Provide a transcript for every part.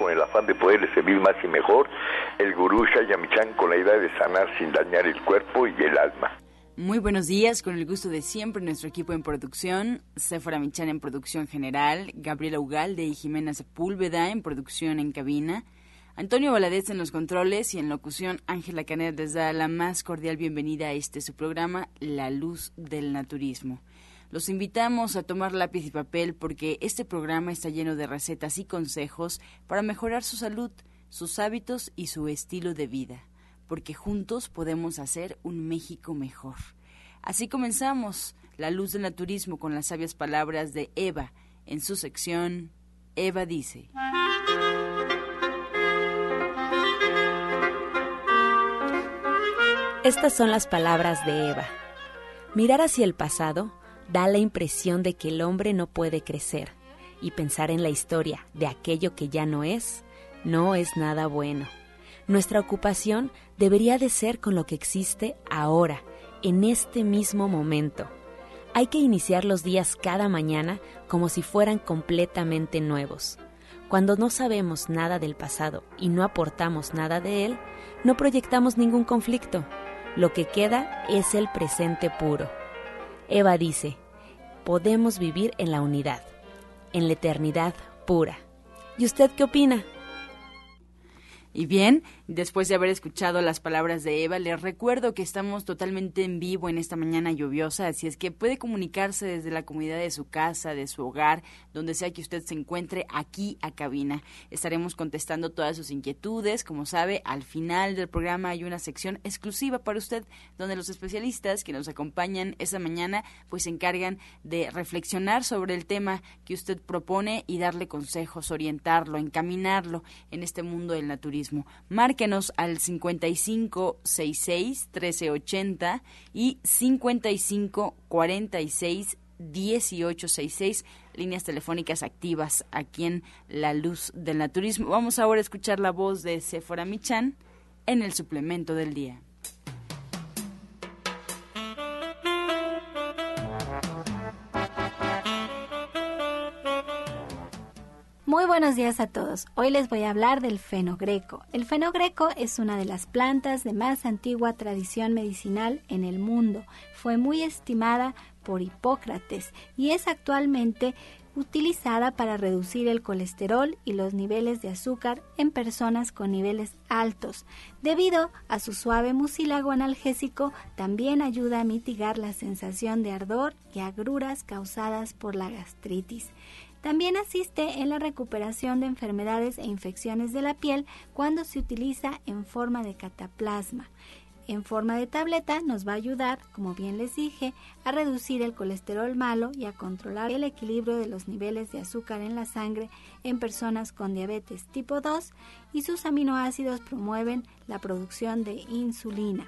con el afán de poderle servir más y mejor, el gurú Shayamichan con la idea de sanar sin dañar el cuerpo y el alma. Muy buenos días, con el gusto de siempre nuestro equipo en producción, Sephora Michan en producción general, Gabriela Ugalde y Jimena Sepúlveda en producción en cabina, Antonio Valadez en los controles y en locución Ángela Canet les da la más cordial bienvenida a este su programa La Luz del Naturismo. Los invitamos a tomar lápiz y papel porque este programa está lleno de recetas y consejos para mejorar su salud, sus hábitos y su estilo de vida, porque juntos podemos hacer un México mejor. Así comenzamos La Luz del Naturismo con las sabias palabras de Eva en su sección Eva dice. Estas son las palabras de Eva. Mirar hacia el pasado da la impresión de que el hombre no puede crecer y pensar en la historia de aquello que ya no es, no es nada bueno. Nuestra ocupación debería de ser con lo que existe ahora, en este mismo momento. Hay que iniciar los días cada mañana como si fueran completamente nuevos. Cuando no sabemos nada del pasado y no aportamos nada de él, no proyectamos ningún conflicto lo que queda es el presente puro. Eva dice, podemos vivir en la unidad, en la eternidad pura. ¿Y usted qué opina? Y bien, después de haber escuchado las palabras de Eva, les recuerdo que estamos totalmente en vivo en esta mañana lluviosa, así es que puede comunicarse desde la comunidad de su casa, de su hogar, donde sea que usted se encuentre aquí a cabina. Estaremos contestando todas sus inquietudes. Como sabe, al final del programa hay una sección exclusiva para usted, donde los especialistas que nos acompañan esa mañana pues se encargan de reflexionar sobre el tema que usted propone y darle consejos, orientarlo, encaminarlo en este mundo del naturismo Márquenos al 5566 1380 y 5546 1866, líneas telefónicas activas aquí en La Luz del Naturismo. Vamos ahora a escuchar la voz de Sephora Michan en el suplemento del día. Buenos días a todos. Hoy les voy a hablar del fenogreco. El fenogreco es una de las plantas de más antigua tradición medicinal en el mundo. Fue muy estimada por Hipócrates y es actualmente utilizada para reducir el colesterol y los niveles de azúcar en personas con niveles altos. Debido a su suave mucílago analgésico, también ayuda a mitigar la sensación de ardor y agruras causadas por la gastritis. También asiste en la recuperación de enfermedades e infecciones de la piel cuando se utiliza en forma de cataplasma. En forma de tableta nos va a ayudar, como bien les dije, a reducir el colesterol malo y a controlar el equilibrio de los niveles de azúcar en la sangre en personas con diabetes tipo 2 y sus aminoácidos promueven la producción de insulina.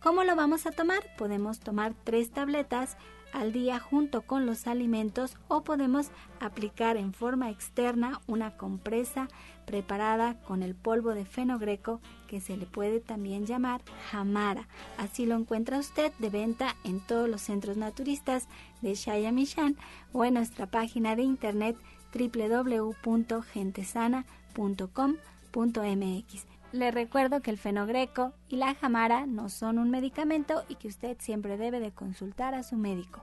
¿Cómo lo vamos a tomar? Podemos tomar tres tabletas al día junto con los alimentos o podemos aplicar en forma externa una compresa preparada con el polvo de fenogreco que se le puede también llamar jamara. Así lo encuentra usted de venta en todos los centros naturistas de Shayamishan o en nuestra página de internet www.gentesana.com.mx. Le recuerdo que el fenogreco y la jamara no son un medicamento y que usted siempre debe de consultar a su médico.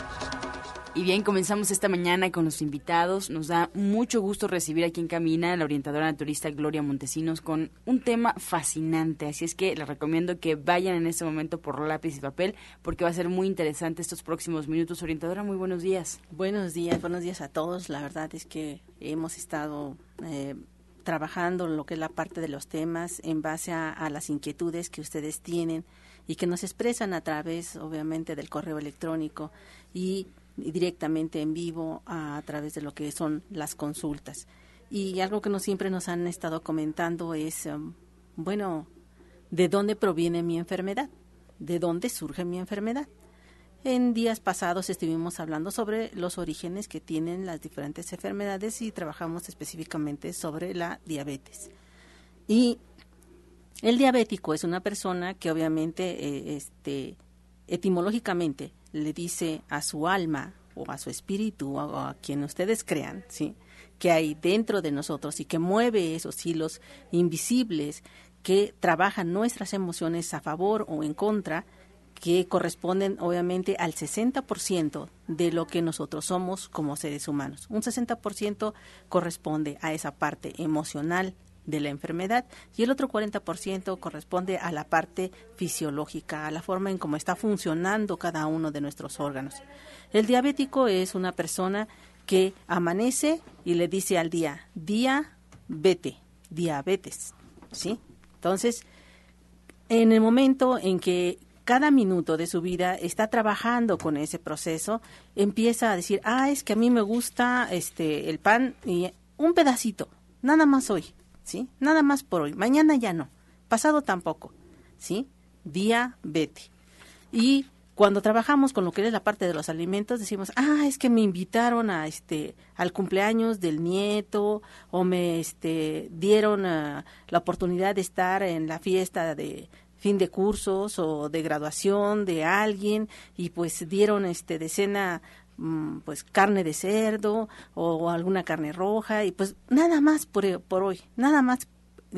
Y bien, comenzamos esta mañana con los invitados. Nos da mucho gusto recibir aquí en Camina a la orientadora naturista Gloria Montesinos con un tema fascinante. Así es que les recomiendo que vayan en este momento por lápiz y papel porque va a ser muy interesante estos próximos minutos. Orientadora, muy buenos días. Buenos días, buenos días a todos. La verdad es que hemos estado eh, trabajando lo que es la parte de los temas en base a las inquietudes que ustedes tienen y que nos expresan a través, obviamente, del correo electrónico y directamente en vivo a, través de lo que son las consultas. Y algo que no siempre nos han estado comentando es, um, bueno, ¿de dónde proviene mi enfermedad? ¿De dónde surge mi enfermedad? En días pasados estuvimos hablando sobre los orígenes que tienen las diferentes enfermedades y trabajamos específicamente sobre la diabetes. Y el diabético es una persona que obviamente, eh, este, etimológicamente, le dice a su alma o a su espíritu o a quien ustedes crean, ¿sí? que hay dentro de nosotros y que mueve esos hilos invisibles que trabajan nuestras emociones a favor o en contra, que corresponden obviamente al 60% de lo que nosotros somos como seres humanos. Un 60% corresponde a esa parte emocional, de la enfermedad y el otro 40% corresponde a la parte fisiológica, a la forma en cómo está funcionando cada uno de nuestros órganos. El diabético es una persona que amanece y le dice al día, día, vete, diabetes, ¿sí? Entonces, en el momento en que cada minuto de su vida está trabajando con ese proceso, empieza a decir, ah, es que a mí me gusta este el pan y un pedacito, nada más hoy, ¿sí? Nada más por hoy. Mañana ya no. Pasado tampoco, ¿sí? Día vete. Y cuando trabajamos con lo que es la parte de los alimentos, decimos, ah, es que me invitaron a este al cumpleaños del nieto o me este dieron ah, la oportunidad de estar en la fiesta de fin de cursos o de graduación de alguien y pues dieron este de cena pues carne de cerdo o alguna carne roja y pues nada más por, por hoy, nada más,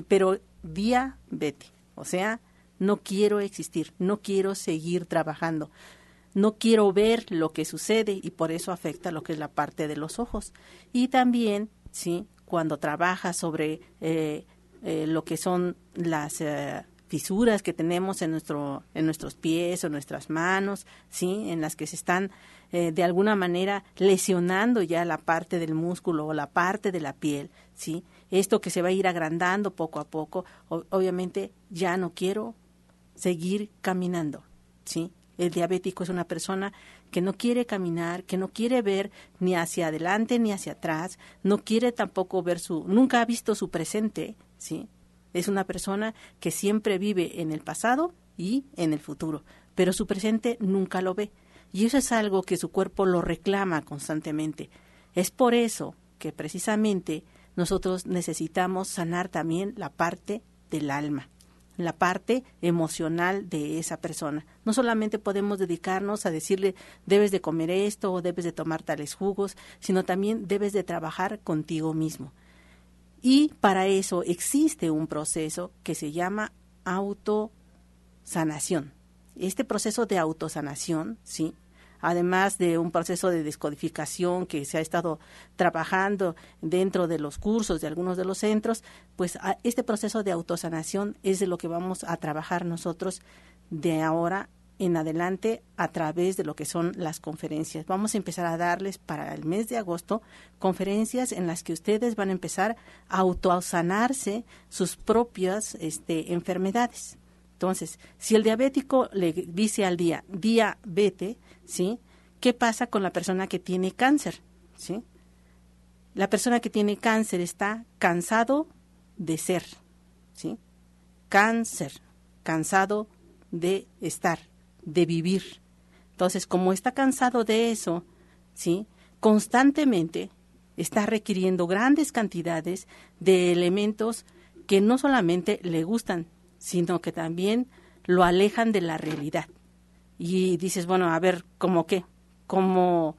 pero día vete, o sea, no quiero existir, no quiero seguir trabajando, no quiero ver lo que sucede y por eso afecta lo que es la parte de los ojos. Y también, sí, cuando trabaja sobre eh, eh, lo que son las eh, fisuras que tenemos en nuestro en nuestros pies o nuestras manos, sí, en las que se están eh, de alguna manera lesionando ya la parte del músculo o la parte de la piel, ¿sí? Esto que se va a ir agrandando poco a poco, obviamente ya no quiero seguir caminando, ¿sí? El diabético es una persona que no quiere caminar, que no quiere ver ni hacia adelante ni hacia atrás, no quiere tampoco ver su, nunca ha visto su presente, ¿sí? Es una persona que siempre vive en el pasado y en el futuro, pero su presente nunca lo ve. Y eso es algo que su cuerpo lo reclama constantemente. Es por eso que precisamente nosotros necesitamos sanar también la parte del alma, la parte emocional de esa persona. No solamente podemos dedicarnos a decirle debes de comer esto o debes de tomar tales jugos, sino también debes de trabajar contigo mismo. Y para eso existe un proceso que se llama autosanación. Este proceso de autosanación, ¿sí? además de un proceso de descodificación que se ha estado trabajando dentro de los cursos de algunos de los centros, pues este proceso de autosanación es de lo que vamos a trabajar nosotros de ahora en adelante a través de lo que son las conferencias. Vamos a empezar a darles para el mes de agosto conferencias en las que ustedes van a empezar a autosanarse sus propias este, enfermedades. Entonces, si el diabético le dice al día, vete, ¿sí? ¿Qué pasa con la persona que tiene cáncer? ¿Sí? La persona que tiene cáncer está cansado de ser, ¿sí? Cáncer, cansado de estar, de vivir. Entonces, como está cansado de eso, ¿sí? Constantemente está requiriendo grandes cantidades de elementos que no solamente le gustan, sino que también lo alejan de la realidad. Y dices, bueno, a ver, ¿cómo qué? ¿Cómo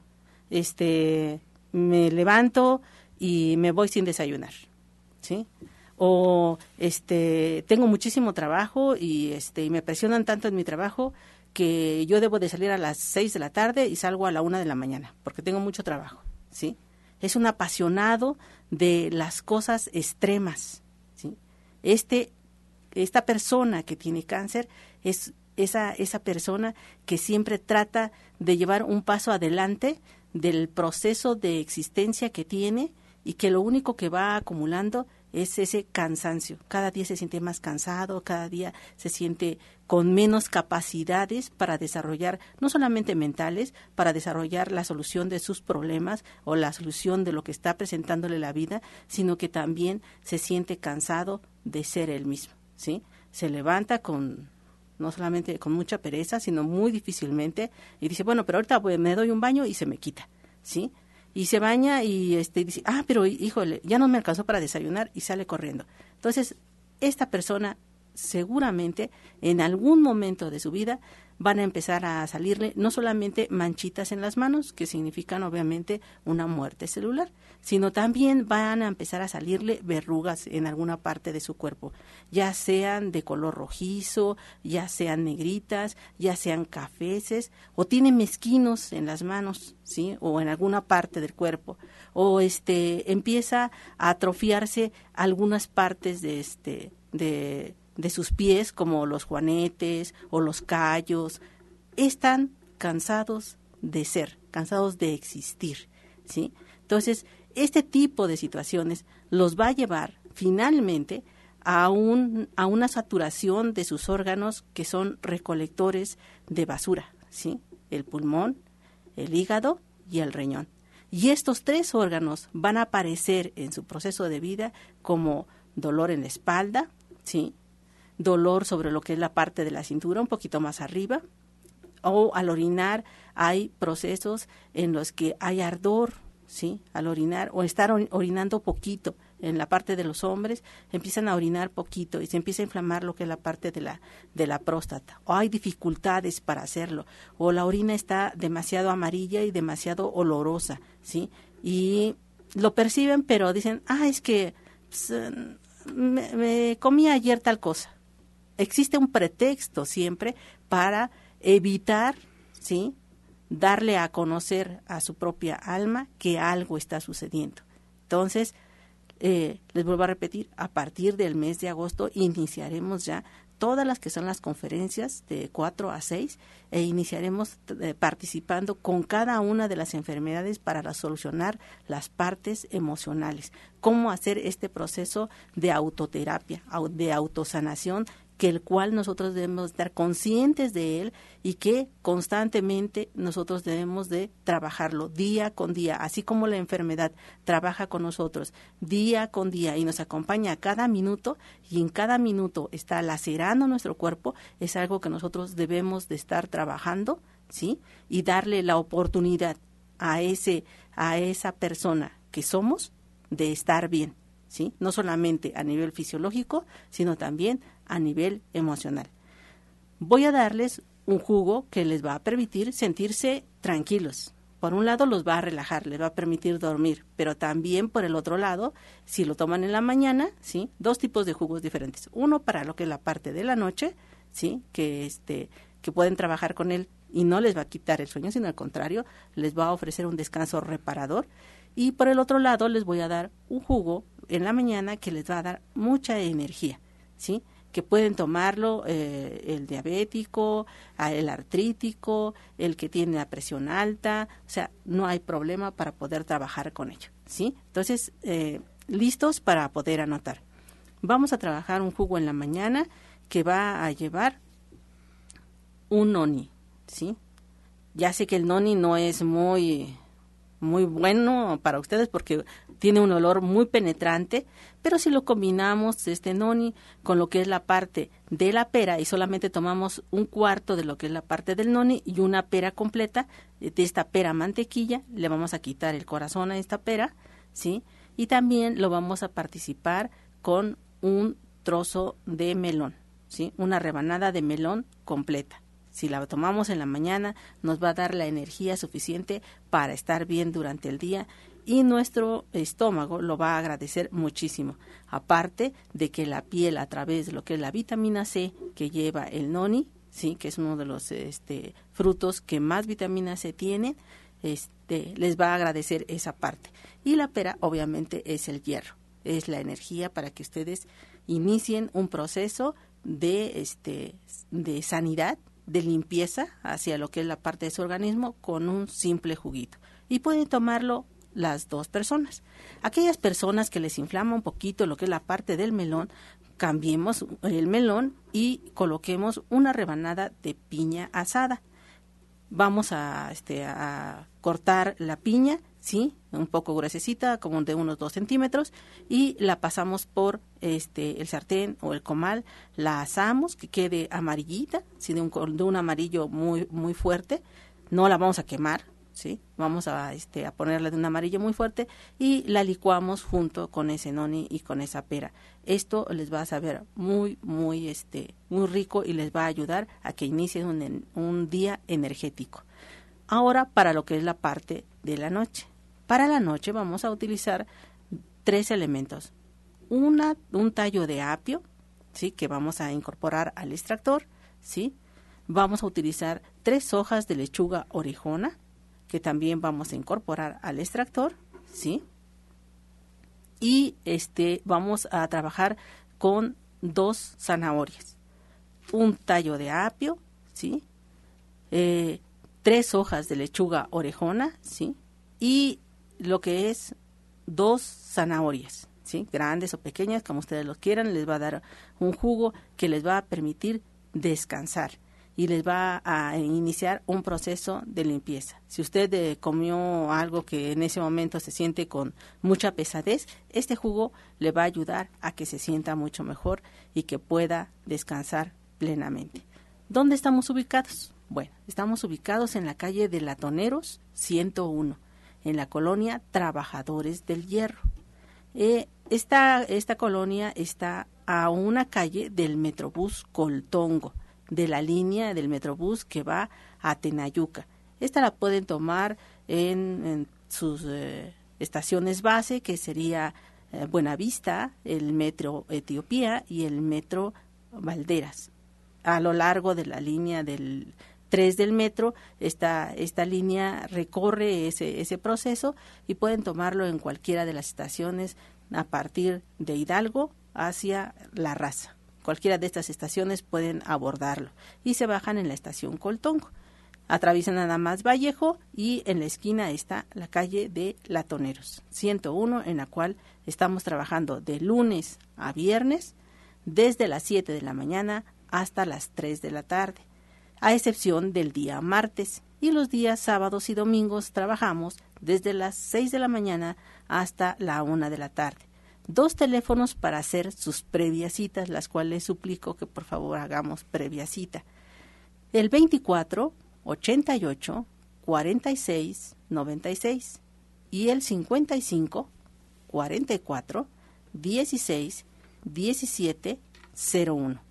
este, me levanto y me voy sin desayunar? ¿Sí? O este, tengo muchísimo trabajo y, este, y me presionan tanto en mi trabajo que yo debo de salir a las 6 de la tarde y salgo a la una de la mañana, porque tengo mucho trabajo, ¿sí? Es un apasionado de las cosas extremas, ¿sí? Este, esta persona que tiene cáncer es esa, esa persona que siempre trata de llevar un paso adelante del proceso de existencia que tiene y que lo único que va acumulando es ese cansancio. Cada día se siente más cansado, cada día se siente con menos capacidades para desarrollar, no solamente mentales, para desarrollar la solución de sus problemas o la solución de lo que está presentándole la vida, sino que también se siente cansado de ser él mismo, ¿sí? Se levanta con no solamente con mucha pereza, sino muy difícilmente y dice, bueno, pero ahorita pues, me doy un baño y se me quita, ¿sí? y se baña y este dice, ah, pero híjole, ya no me alcanzó para desayunar y sale corriendo. Entonces, esta persona seguramente en algún momento de su vida van a empezar a salirle no solamente manchitas en las manos, que significan obviamente una muerte celular, sino también van a empezar a salirle verrugas en alguna parte de su cuerpo, ya sean de color rojizo, ya sean negritas, ya sean cafeces, o tiene mezquinos en las manos, ¿sí? o en alguna parte del cuerpo, o este empieza a atrofiarse algunas partes de este de de sus pies, como los juanetes o los callos, están cansados de ser, cansados de existir, ¿sí? Entonces, este tipo de situaciones los va a llevar finalmente a, un, a una saturación de sus órganos que son recolectores de basura, ¿sí? El pulmón, el hígado y el riñón. Y estos tres órganos van a aparecer en su proceso de vida como dolor en la espalda, ¿sí? Dolor sobre lo que es la parte de la cintura, un poquito más arriba, o al orinar hay procesos en los que hay ardor, ¿sí? Al orinar o estar orinando poquito en la parte de los hombres, empiezan a orinar poquito y se empieza a inflamar lo que es la parte de la de la próstata. O hay dificultades para hacerlo, o la orina está demasiado amarilla y demasiado olorosa, ¿sí? Y lo perciben, pero dicen, "Ah, es que pues, me comí ayer tal cosa." Existe un pretexto siempre para evitar, ¿sí? darle a conocer a su propia alma que algo está sucediendo. Entonces, eh, les vuelvo a repetir, a partir del mes de agosto iniciaremos ya todas las que son las conferencias de 4 a 6 e iniciaremos eh, participando con cada una de las enfermedades para solucionar las partes emocionales. Cómo hacer este proceso de autoterapia, de autosanación que el cual nosotros debemos estar conscientes de él y que constantemente nosotros debemos de trabajarlo día con día, así como la enfermedad trabaja con nosotros día con día y nos acompaña a cada minuto y en cada minuto está lacerando nuestro cuerpo, es algo que nosotros debemos de estar trabajando, ¿sí? Y darle la oportunidad a ese a esa persona que somos de estar bien. ¿Sí? No solamente a nivel fisiológico, sino también a nivel emocional. Voy a darles un jugo que les va a permitir sentirse tranquilos. Por un lado los va a relajar, les va a permitir dormir, pero también por el otro lado, si lo toman en la mañana, sí, dos tipos de jugos diferentes. Uno para lo que es la parte de la noche, sí, que este que pueden trabajar con él y no les va a quitar el sueño, sino al contrario, les va a ofrecer un descanso reparador. Y por el otro lado les voy a dar un jugo en la mañana que les va a dar mucha energía, ¿sí? Que pueden tomarlo eh, el diabético, el artrítico, el que tiene la presión alta, o sea, no hay problema para poder trabajar con ello, ¿sí? Entonces, eh, listos para poder anotar. Vamos a trabajar un jugo en la mañana que va a llevar un noni, ¿sí? Ya sé que el noni no es muy muy bueno para ustedes porque tiene un olor muy penetrante, pero si lo combinamos este noni con lo que es la parte de la pera y solamente tomamos un cuarto de lo que es la parte del noni y una pera completa de esta pera mantequilla, le vamos a quitar el corazón a esta pera, ¿sí? Y también lo vamos a participar con un trozo de melón, ¿sí? Una rebanada de melón completa si la tomamos en la mañana, nos va a dar la energía suficiente para estar bien durante el día y nuestro estómago lo va a agradecer muchísimo. Aparte de que la piel a través de lo que es la vitamina C que lleva el noni, sí, que es uno de los este, frutos que más vitamina C tienen, este, les va a agradecer esa parte. Y la pera, obviamente, es el hierro, es la energía para que ustedes inicien un proceso de, este, de sanidad, de limpieza hacia lo que es la parte de su organismo con un simple juguito. Y pueden tomarlo las dos personas. Aquellas personas que les inflama un poquito lo que es la parte del melón, cambiemos el melón y coloquemos una rebanada de piña asada. Vamos a, este, a cortar la piña, sí, un poco gruesecita, como de unos dos centímetros, y la pasamos por este el sartén o el comal, la asamos que quede amarillita, sí, de un, de un amarillo muy muy fuerte. No la vamos a quemar, ¿sí? Vamos a, este, a ponerle de un amarillo muy fuerte y la licuamos junto con ese noni y con esa pera. Esto les va a saber muy, muy, este, muy rico y les va a ayudar a que inicien un, un día energético. Ahora para lo que es la parte de la noche. Para la noche vamos a utilizar tres elementos. Una, un tallo de apio, ¿sí? que vamos a incorporar al extractor, ¿sí? Vamos a utilizar tres hojas de lechuga orejona, que también vamos a incorporar al extractor, ¿sí? Y este vamos a trabajar con dos zanahorias, un tallo de apio, ¿sí? Eh, tres hojas de lechuga orejona, ¿sí? Y lo que es dos zanahorias, ¿sí? Grandes o pequeñas, como ustedes lo quieran, les va a dar un jugo que les va a permitir descansar y les va a iniciar un proceso de limpieza. Si usted eh, comió algo que en ese momento se siente con mucha pesadez, este jugo le va a ayudar a que se sienta mucho mejor y que pueda descansar plenamente. ¿Dónde estamos ubicados? Bueno, estamos ubicados en la calle de Latoneros 101, en la colonia Trabajadores del Hierro. Eh, esta, esta colonia está a una calle del Metrobús Coltongo de la línea del Metrobús que va a Tenayuca. Esta la pueden tomar en, sus eh, estaciones base, que sería eh, Buenavista, el Metro Etiopía y el Metro Valderas. A lo largo de la línea del 3 del metro, esta, esta línea recorre ese, ese proceso y pueden tomarlo en cualquiera de las estaciones a partir de Hidalgo hacia La Raza. Cualquiera de estas estaciones pueden abordarlo y se bajan en la estación Coltongo. Atraviesan nada más Vallejo y en la esquina está la calle de Latoneros, 101, en la cual estamos trabajando de lunes a viernes desde las 7 de la mañana hasta las 3 de la tarde, a excepción del día martes. Y los días sábados y domingos trabajamos desde las 6 de la mañana hasta la 1 de la tarde dos teléfonos para hacer sus previas citas, las cuales suplico que por favor hagamos previa cita. El 24 88 46 96 y el 55 44 16 17 01.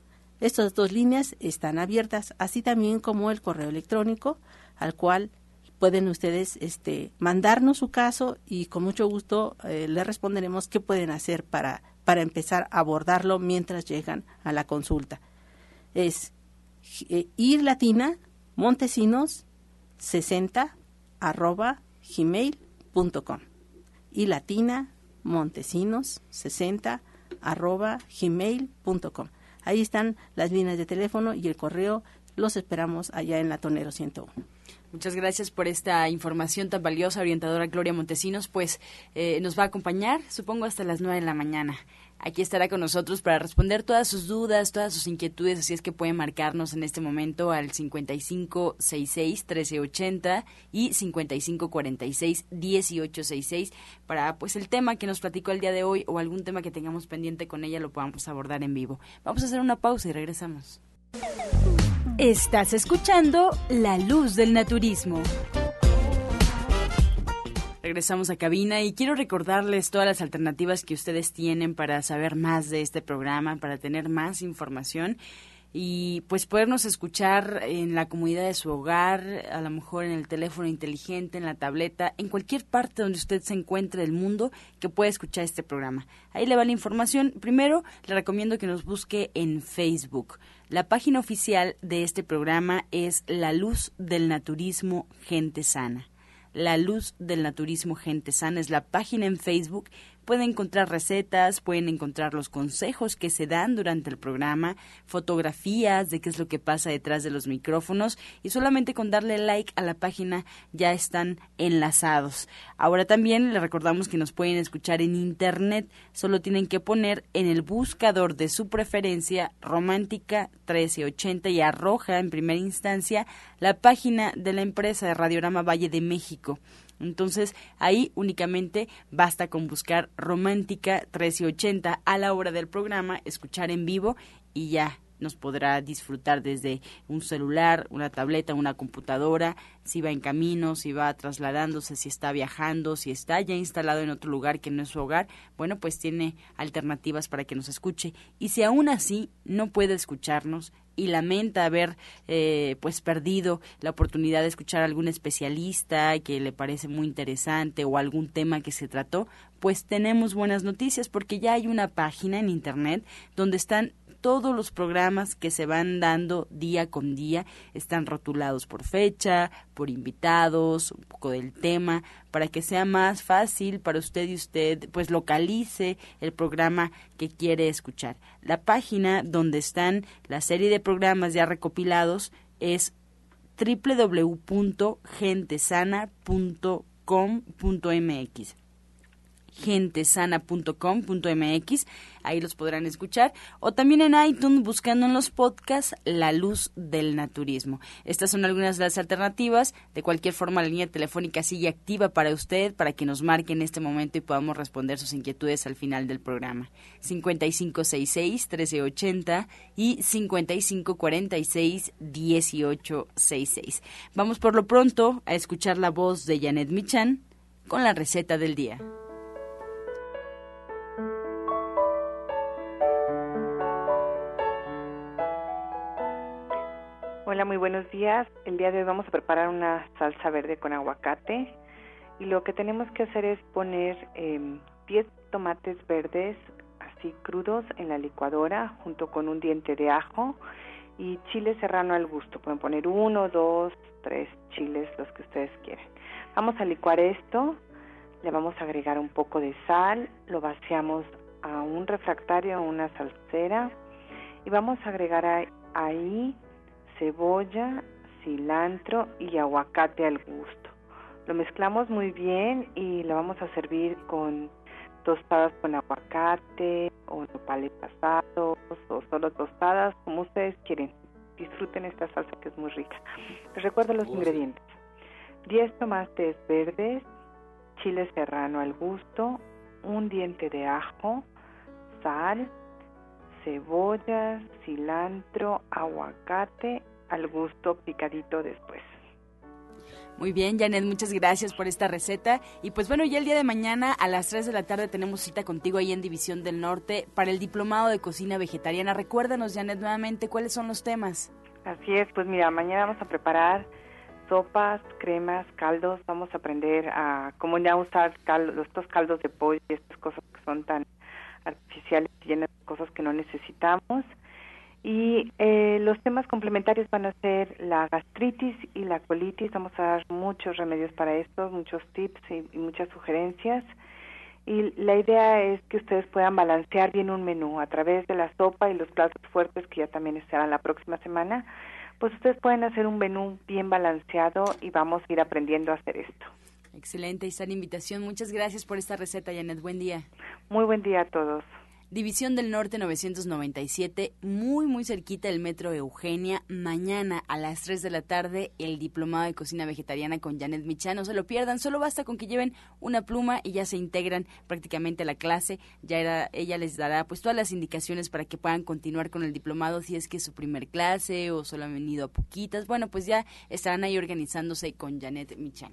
Estas dos líneas están abiertas, así también como el correo electrónico al cual pueden ustedes este, mandarnos su caso y con mucho gusto eh, le responderemos qué pueden hacer para, para empezar a abordarlo mientras llegan a la consulta. Es eh, ir latina montesinos 60 arroba gmail.com y latina montesinos 60 arroba gmail.com. Ahí están las líneas de teléfono y el correo. Los esperamos allá en la Tonero 101. Muchas gracias por esta información tan valiosa, orientadora Gloria Montesinos. Pues eh, nos va a acompañar, supongo, hasta las nueve de la mañana. Aquí estará con nosotros para responder todas sus dudas, todas sus inquietudes, así es que pueden marcarnos en este momento al 5566-1380 y 5546-1866 para pues el tema que nos platicó el día de hoy o algún tema que tengamos pendiente con ella lo podamos abordar en vivo. Vamos a hacer una pausa y regresamos. Estás escuchando La Luz del Naturismo. Regresamos a cabina y quiero recordarles todas las alternativas que ustedes tienen para saber más de este programa, para tener más información y pues podernos escuchar en la comunidad de su hogar, a lo mejor en el teléfono inteligente, en la tableta, en cualquier parte donde usted se encuentre del mundo que pueda escuchar este programa. Ahí le va la información. Primero, le recomiendo que nos busque en Facebook. La página oficial de este programa es La Luz del Naturismo Gente Sana. La Luz del Naturismo Gente Sana es la página en Facebook Pueden encontrar recetas, pueden encontrar los consejos que se dan durante el programa, fotografías de qué es lo que pasa detrás de los micrófonos y solamente con darle like a la página ya están enlazados. Ahora también les recordamos que nos pueden escuchar en internet, solo tienen que poner en el buscador de su preferencia romántica 1380 y arroja en primera instancia la página de la empresa de Radiorama Valle de México. Entonces ahí únicamente basta con buscar Romántica 1380 a la hora del programa, escuchar en vivo y ya nos podrá disfrutar desde un celular, una tableta, una computadora, si va en camino, si va trasladándose, si está viajando, si está ya instalado en otro lugar que no es su hogar, bueno, pues tiene alternativas para que nos escuche. Y si aún así no puede escucharnos, y lamenta haber eh, pues perdido la oportunidad de escuchar a algún especialista que le parece muy interesante o algún tema que se trató, pues tenemos buenas noticias porque ya hay una página en internet donde están todos los programas que se van dando día con día están rotulados por fecha, por invitados, un poco del tema, para que sea más fácil para usted y usted pues localice el programa que quiere escuchar. La página donde están la serie de programas ya recopilados es www.gentesana.com.mx gentesana.com.mx, ahí los podrán escuchar, o también en iTunes buscando en los podcasts La Luz del Naturismo. Estas son algunas de las alternativas, de cualquier forma la línea telefónica sigue activa para usted, para que nos marque en este momento y podamos responder sus inquietudes al final del programa. 5566-1380 y 5546-1866. Vamos por lo pronto a escuchar la voz de Janet Michan con la receta del día. Hola, muy buenos días. El día de hoy vamos a preparar una salsa verde con aguacate y lo que tenemos que hacer es poner 10 em, tomates verdes así crudos en la licuadora junto con un diente de ajo y chile serrano al gusto. Pueden poner uno, dos, tres chiles, los que ustedes quieran. Vamos a licuar esto, le vamos a agregar un poco de sal, lo vaciamos a un refractario, a una salsera y vamos a agregar ahí cebolla, cilantro y aguacate al gusto. Lo mezclamos muy bien y lo vamos a servir con tostadas con aguacate o nopales asados o solo tostadas, como ustedes quieren. Disfruten esta salsa que es muy rica. Les recuerdo los ingredientes. 10 tomates verdes, chile serrano al gusto, un diente de ajo, sal, cebolla, cilantro, aguacate al gusto picadito después. Muy bien, Janet, muchas gracias por esta receta. Y pues bueno, ya el día de mañana a las 3 de la tarde tenemos cita contigo ahí en División del Norte para el Diplomado de Cocina Vegetariana. Recuérdanos, Janet, nuevamente cuáles son los temas. Así es, pues mira, mañana vamos a preparar sopas, cremas, caldos. Vamos a aprender a cómo ya usar caldos, estos caldos de pollo y estas cosas que son tan artificiales y llenas de cosas que no necesitamos. Y eh, los temas complementarios van a ser la gastritis y la colitis. Vamos a dar muchos remedios para esto, muchos tips y, muchas sugerencias. Y la idea es que ustedes puedan balancear bien un menú a través de la sopa y los platos fuertes que ya también estarán la próxima semana. Pues ustedes pueden hacer un menú bien balanceado y vamos a ir aprendiendo a hacer esto. Excelente, y invitación. Muchas gracias por esta receta, Janet. Buen día. Muy buen día a todos. División del Norte 997, muy muy cerquita del Metro Eugenia. Mañana a las 3 de la tarde el diplomado de cocina vegetariana con Janet Michan. No se lo pierdan, solo basta con que lleven una pluma y ya se integran prácticamente a la clase. Ya era, ella les dará pues todas las indicaciones para que puedan continuar con el diplomado si es que es su primer clase o solo han venido a poquitas. Bueno, pues ya estarán ahí organizándose con Janet Michan.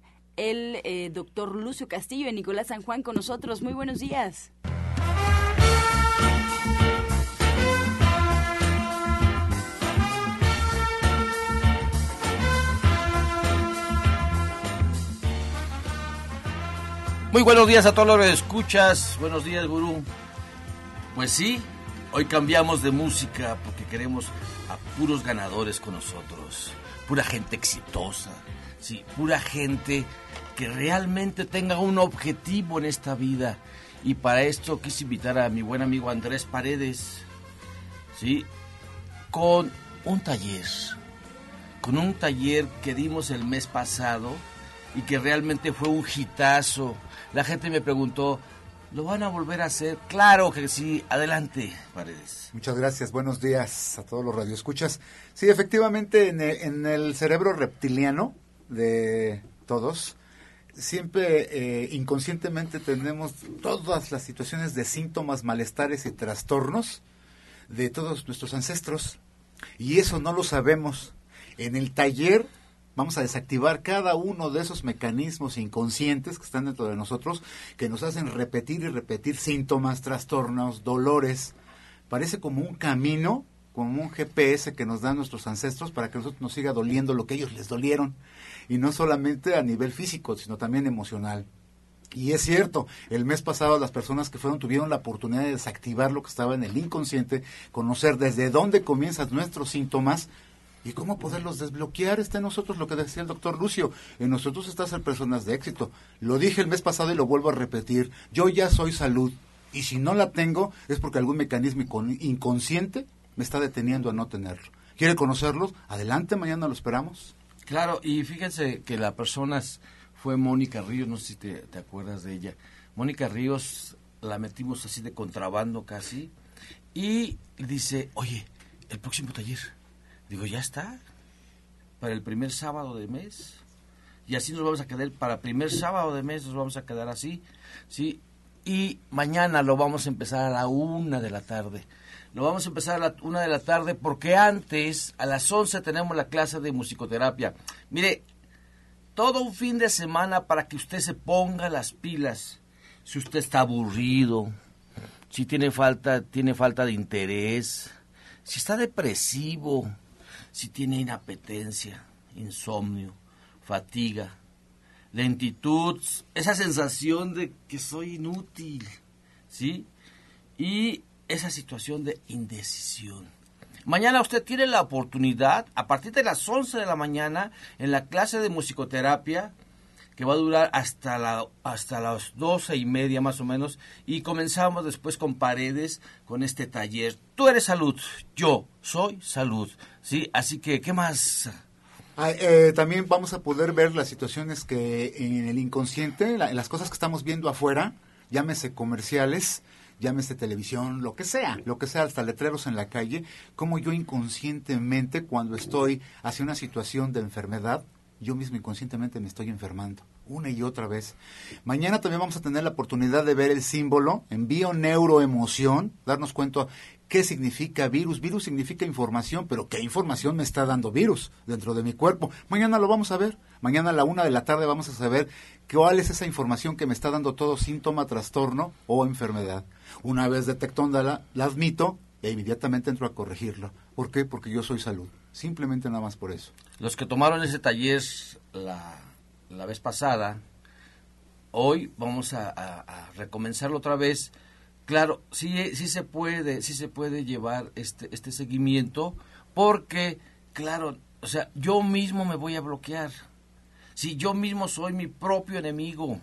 el eh, doctor Lucio Castillo y Nicolás San Juan con nosotros. Muy buenos días. Muy buenos días a todos los que escuchas. Buenos días, gurú. Pues sí, hoy cambiamos de música porque queremos a puros ganadores con nosotros. Pura gente exitosa. Sí, pura gente que realmente tenga un objetivo en esta vida. Y para esto quise invitar a mi buen amigo Andrés Paredes, ¿sí? Con un taller, con un taller que dimos el mes pasado y que realmente fue un hitazo. La gente me preguntó, ¿lo van a volver a hacer? Claro que sí, adelante, Paredes. Muchas gracias, buenos días a todos los radioescuchas. Sí, efectivamente, en el, en el cerebro reptiliano de todos, siempre eh, inconscientemente tenemos todas las situaciones de síntomas, malestares y trastornos de todos nuestros ancestros. Y eso no lo sabemos. En el taller vamos a desactivar cada uno de esos mecanismos inconscientes que están dentro de nosotros, que nos hacen repetir y repetir síntomas, trastornos, dolores. Parece como un camino, como un GPS que nos dan nuestros ancestros para que nosotros nos siga doliendo lo que ellos les dolieron y no solamente a nivel físico, sino también emocional. Y es cierto, el mes pasado las personas que fueron tuvieron la oportunidad de desactivar lo que estaba en el inconsciente, conocer desde dónde comienzan nuestros síntomas y cómo poderlos desbloquear. Está en nosotros lo que decía el doctor Lucio, en nosotros está ser personas de éxito. Lo dije el mes pasado y lo vuelvo a repetir, yo ya soy salud y si no la tengo es porque algún mecanismo inconsciente me está deteniendo a no tenerlo. ¿Quiere conocerlos? Adelante, mañana lo esperamos. Claro, y fíjense que la persona fue Mónica Ríos, no sé si te, acuerdas de ella. Mónica Ríos la metimos así de contrabando casi y dice, oye, el próximo taller. Digo, ya está, para el primer sábado de mes. Y así nos vamos a quedar, para el primer sábado de mes nos vamos a quedar así, ¿sí? Y mañana lo vamos a empezar a la una de la tarde. Lo vamos a empezar a la una de la tarde porque antes, a las 11, tenemos la clase de musicoterapia. Mire, todo un fin de semana para que usted se ponga las pilas. Si usted está aburrido, si tiene falta, tiene falta de interés, si está depresivo, si tiene inapetencia, insomnio, fatiga, lentitud, esa sensación de que soy inútil, ¿sí? Y esa situación de indecisión. Mañana usted tiene la oportunidad, a partir de las 11 de la mañana, en la clase de musicoterapia, que va a durar hasta, la, hasta las doce y media más o menos, y comenzamos después con paredes, con este taller. Tú eres salud, yo soy salud, ¿sí? Así que, ¿qué más? Ah, eh, también vamos a poder ver las situaciones que en el inconsciente, las cosas que estamos viendo afuera, llámese comerciales, llámese televisión, lo que sea, lo que sea, hasta letreros en la calle, como yo inconscientemente cuando estoy hacia una situación de enfermedad, yo mismo inconscientemente me estoy enfermando una y otra vez. Mañana también vamos a tener la oportunidad de ver el símbolo en bio-neuroemoción, darnos cuenta qué significa virus. Virus significa información, pero qué información me está dando virus dentro de mi cuerpo. Mañana lo vamos a ver. Mañana a la una de la tarde vamos a saber cuál es esa información que me está dando todo síntoma, trastorno o enfermedad. Una vez detectándola, la admito e inmediatamente entro a corregirlo. ¿Por qué? Porque yo soy salud. Simplemente nada más por eso. Los que tomaron ese taller la, vez pasada, hoy vamos a, a, recomenzarlo otra vez. Claro, sí, sí se puede, sí se puede llevar este, este seguimiento, porque, claro, o sea, yo mismo me voy a bloquear. Si yo mismo soy mi propio enemigo.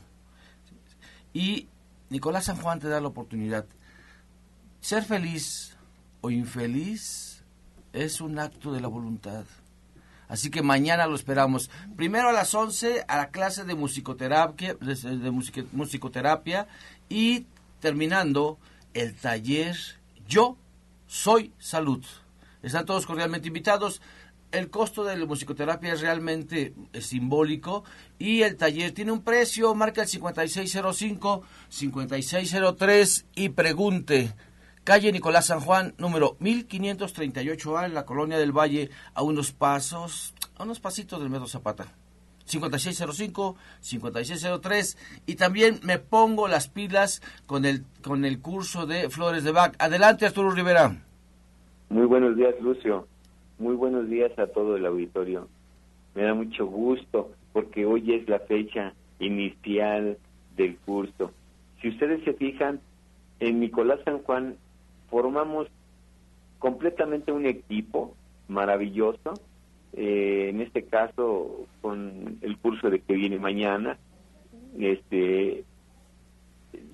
Y Nicolás San Juan te da la oportunidad. Ser feliz o infeliz es un acto de la voluntad. Así que mañana lo esperamos. Primero a las 11 a la clase de musicoterapia, de, musicoterapia y terminando el taller Yo Soy Salud. Están todos cordialmente invitados. El costo de la musicoterapia es realmente eh, simbólico y el taller tiene un precio, marca el 5605, 5603 y pregunte. Calle Nicolás San Juan, número 1538A, en la Colonia del Valle, a unos pasos, a unos pasitos del Metro Zapata. 5605, 5603 y también me pongo las pilas con el con el curso de Flores de Bach. Adelante Arturo Rivera. Muy buenos días Lucio, muy buenos días a todo el auditorio. Me da mucho gusto porque hoy es la fecha inicial del curso. Si ustedes se fijan, en Nicolás San Juan formamos completamente un equipo maravilloso eh, en este caso con el curso de que viene mañana, este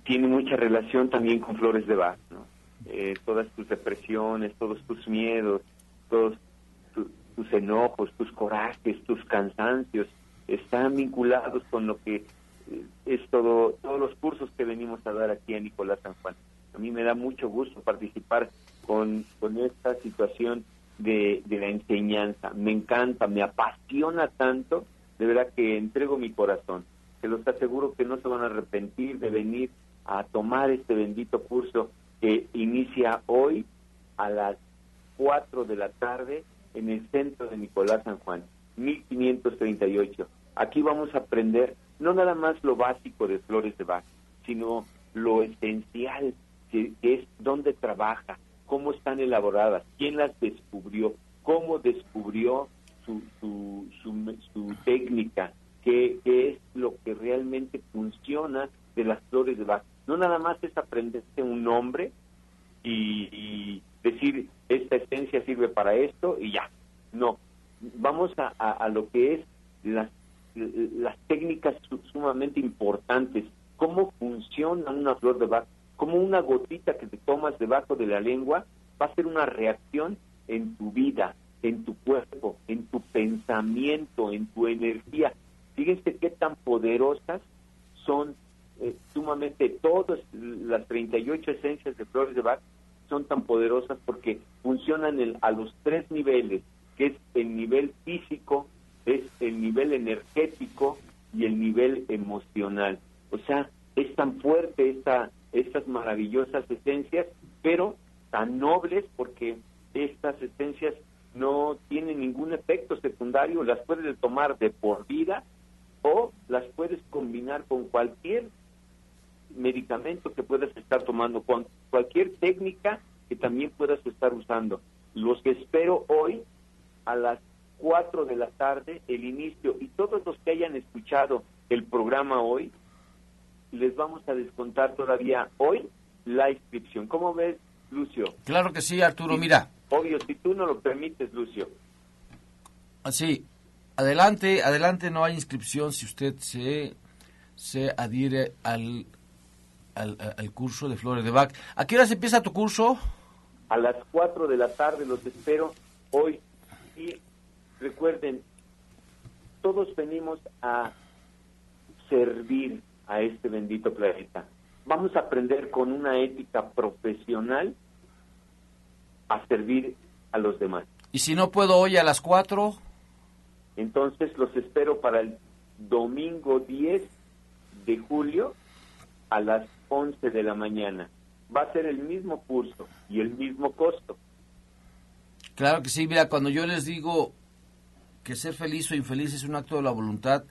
tiene mucha relación también con Flores de Bach, eh, todas tus depresiones, todos tus miedos, todos tus enojos, tus corajes, tus cansancios, están vinculados con lo que eh, es todo, todos los cursos que venimos a dar aquí a Nicolás San Juan. A mí me da mucho gusto participar con, con esta situación de, la enseñanza. Me encanta, me apasiona tanto, de verdad que entrego mi corazón. Se los aseguro que no se van a arrepentir de venir a tomar este bendito curso que inicia hoy a las 4 de la tarde en el centro de Nicolás San Juan, 1538. Aquí vamos a aprender no nada más lo básico de Flores de Bach, sino lo esencial, que es dónde trabaja, cómo están elaboradas, quién las descubrió, cómo descubrió su, su, su, técnica, qué, es lo que realmente funciona de las flores de Bach. No nada más es aprenderse un nombre y, decir, esta esencia sirve para esto y ya. No, vamos a, a, lo que es las, las técnicas sumamente importantes, cómo funciona una flor de Bach, como una gotita que te tomas debajo de la lengua va a ser una reacción en tu vida, en tu cuerpo, en tu pensamiento, en tu energía. Fíjense qué tan poderosas son eh, sumamente todas las 38 esencias de flores de Bach son tan poderosas porque funcionan a los tres niveles, que es el nivel físico, es el nivel energético y el nivel emocional. O sea, es tan fuerte esta estas maravillosas esencias, pero tan nobles porque estas esencias no tienen ningún efecto secundario, las puedes tomar de por vida o las puedes combinar con cualquier medicamento que puedas estar tomando, con cualquier técnica que también puedas estar usando. Los que espero hoy a las 4 de la tarde, el inicio, y todos los que hayan escuchado el programa hoy, les vamos a descontar todavía hoy la inscripción. ¿Cómo ves, Lucio? Claro que sí, Arturo, mira. Obvio, si tú no lo permites, Lucio. Sí, adelante, adelante, no hay inscripción si usted se, se adhiere al, al, curso de Flores de Bach. ¿A qué hora se empieza tu curso? A las 4 de la tarde los espero hoy. Y recuerden, todos venimos a servir a este bendito planeta. Vamos a aprender con una ética profesional a servir a los demás. ¿Y si no puedo hoy a las 4? Entonces los espero para el domingo 10 de julio a las 11 de la mañana. Va a ser el mismo curso y el mismo costo. Claro que sí, mira, cuando yo les digo que ser feliz o infeliz es un acto de la voluntad,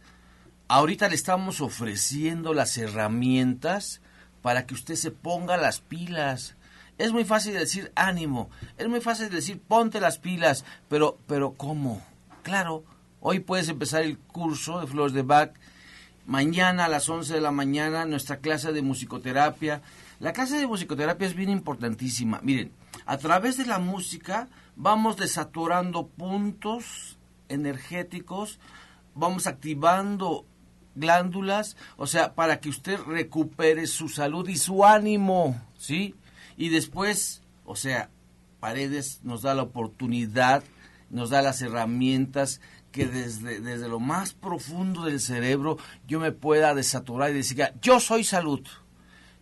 ahorita le estamos ofreciendo las herramientas para que usted se ponga las pilas. Es muy fácil decir ánimo, es muy fácil decir ponte las pilas, pero, pero ¿cómo? Claro, hoy puedes empezar el curso de Flores de Bach, mañana a las 11 de la mañana nuestra clase de musicoterapia. La clase de musicoterapia es bien importantísima. Miren, a través de la música vamos desaturando puntos energéticos, vamos activando glándulas, o sea, para que usted recupere su salud y su ánimo, ¿sí? Y después, o sea, Paredes nos da la oportunidad nos da las herramientas que desde, desde lo más profundo del cerebro yo me pueda desaturar y decir, yo soy salud.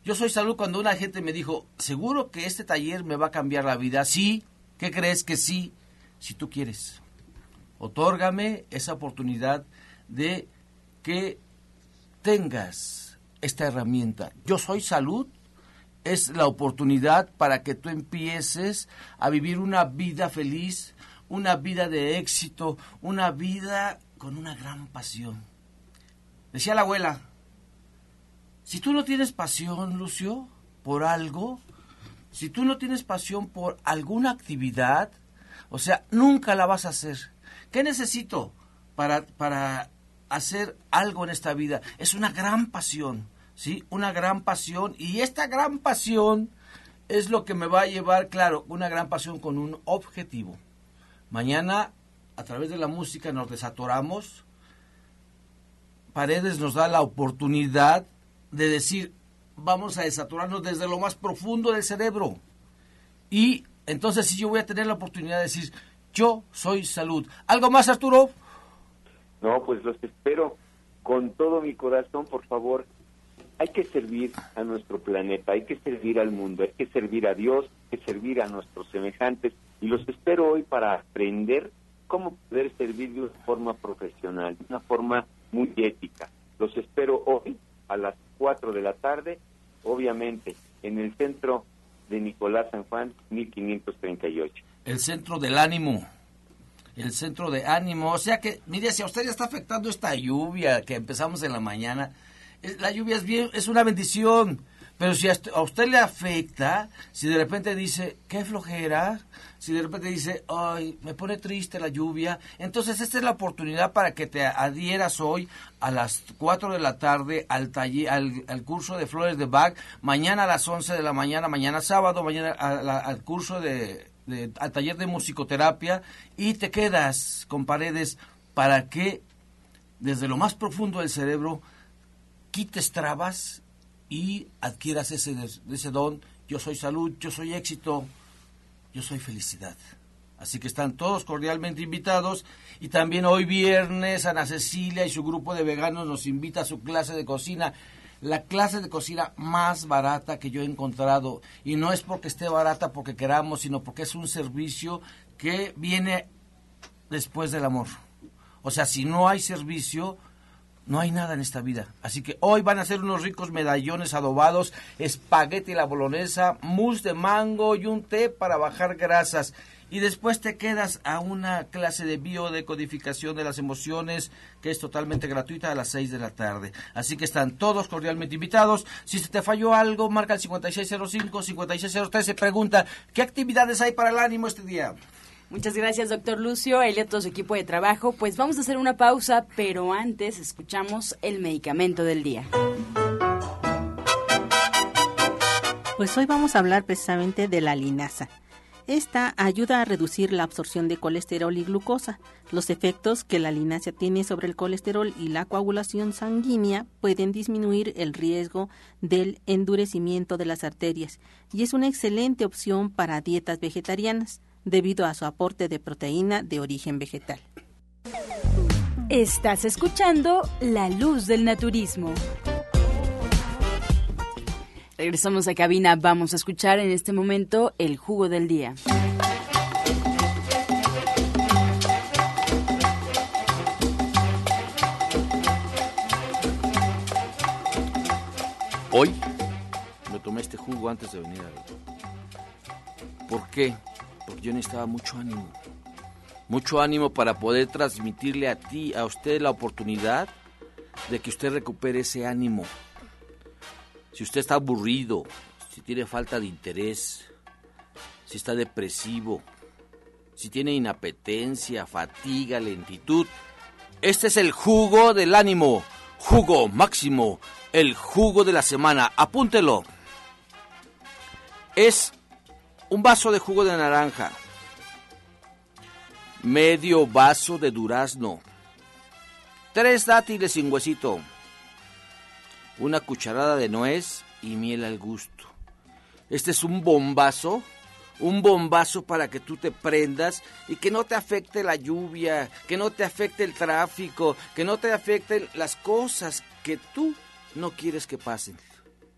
Yo soy salud cuando una gente me dijo, seguro que este taller me va a cambiar la vida. Sí, ¿qué crees que sí? Si tú quieres. Otórgame esa oportunidad de que tengas esta herramienta. Yo soy salud es la oportunidad para que tú empieces a vivir una vida feliz, una vida de éxito, una vida con una gran pasión. Decía la abuela, si tú no tienes pasión, Lucio, por algo, si tú no tienes pasión por alguna actividad, o sea, nunca la vas a hacer. ¿Qué necesito para, para hacer algo en esta vida? Es una gran pasión. ¿sí? Una gran pasión y esta gran pasión es lo que me va a llevar, claro, una gran pasión con un objetivo. Mañana, a través de la música, nos desatoramos. Paredes nos da la oportunidad de decir, vamos a desaturarnos desde lo más profundo del cerebro. Y entonces sí yo voy a tener la oportunidad de decir, yo soy salud. ¿Algo más, Arturo? No, pues los espero con todo mi corazón, por favor, hay que servir a nuestro planeta, hay que servir al mundo, hay que servir a Dios, hay que servir a nuestros semejantes y los espero hoy para aprender cómo poder servir de una forma profesional, de una forma muy ética. Los espero hoy a las 4 de la tarde, obviamente en el centro de Nicolás San Juan, 1538. El centro del ánimo el centro de ánimo. O sea que, mire, si a usted ya está afectando esta lluvia que empezamos en la mañana, la lluvia es bien, es una bendición. Pero si a usted le afecta, si de repente dice, qué flojera, si de repente dice, ay, me pone triste la lluvia, entonces esta es la oportunidad para que te adhieras hoy a las 4 de la tarde al, taller, al, curso de flores de Bach, mañana a las 11 de la mañana, mañana sábado, mañana al curso de, de, al taller de musicoterapia y te quedas con paredes para que desde lo más profundo del cerebro quites trabas y adquieras ese, ese don. Yo soy salud, yo soy éxito, yo soy felicidad. Así que están todos cordialmente invitados. Y también hoy viernes Ana Cecilia y su grupo de veganos nos invita a su clase de cocina. La clase de cocina más barata que yo he encontrado. Y no es porque esté barata porque queramos, sino porque es un servicio que viene después del amor. O sea, si no hay servicio, no hay nada en esta vida. Así que hoy van a ser unos ricos medallones adobados, espagueti la bolonesa, mousse de mango y un té para bajar grasas. Y después te quedas a una clase de biodecodificación de las emociones que es totalmente gratuita a las 6 de la tarde. Así que están todos cordialmente invitados. Si se te falló algo, marca el 5605-5603 y pregunta, ¿qué actividades hay para el ánimo este día? Muchas gracias, doctor Lucio, él y a todo su equipo de trabajo. Pues vamos a hacer una pausa, pero antes escuchamos el medicamento del día. Pues hoy vamos a hablar precisamente de la linaza. Esta ayuda a reducir la absorción de colesterol y glucosa. Los efectos que la linaza tiene sobre el colesterol y la coagulación sanguínea pueden disminuir el riesgo del endurecimiento de las arterias y es una excelente opción para dietas vegetarianas debido a su aporte de proteína de origen vegetal. Estás escuchando La Luz del Naturismo. Regresamos a cabina, vamos a escuchar en este momento el jugo del día. Hoy me tomé este jugo antes de venir a... ¿Por qué? porque yo necesitaba mucho ánimo. Mucho ánimo para poder transmitirle a ti, a usted la oportunidad de que usted recupere ese ánimo. Si usted está aburrido, si tiene falta de interés, si está depresivo, si tiene inapetencia, fatiga, lentitud, este es el jugo del ánimo, jugo máximo, el jugo de la semana. Apúntelo. Es un vaso de jugo de naranja, medio vaso de durazno, tres dátiles sin huesito, una cucharada de nuez y miel al gusto. Este es un bombazo, un bombazo para que tú te prendas y que no te afecte la lluvia, que no te afecte el tráfico, que no te afecten las cosas que tú no quieres que pasen.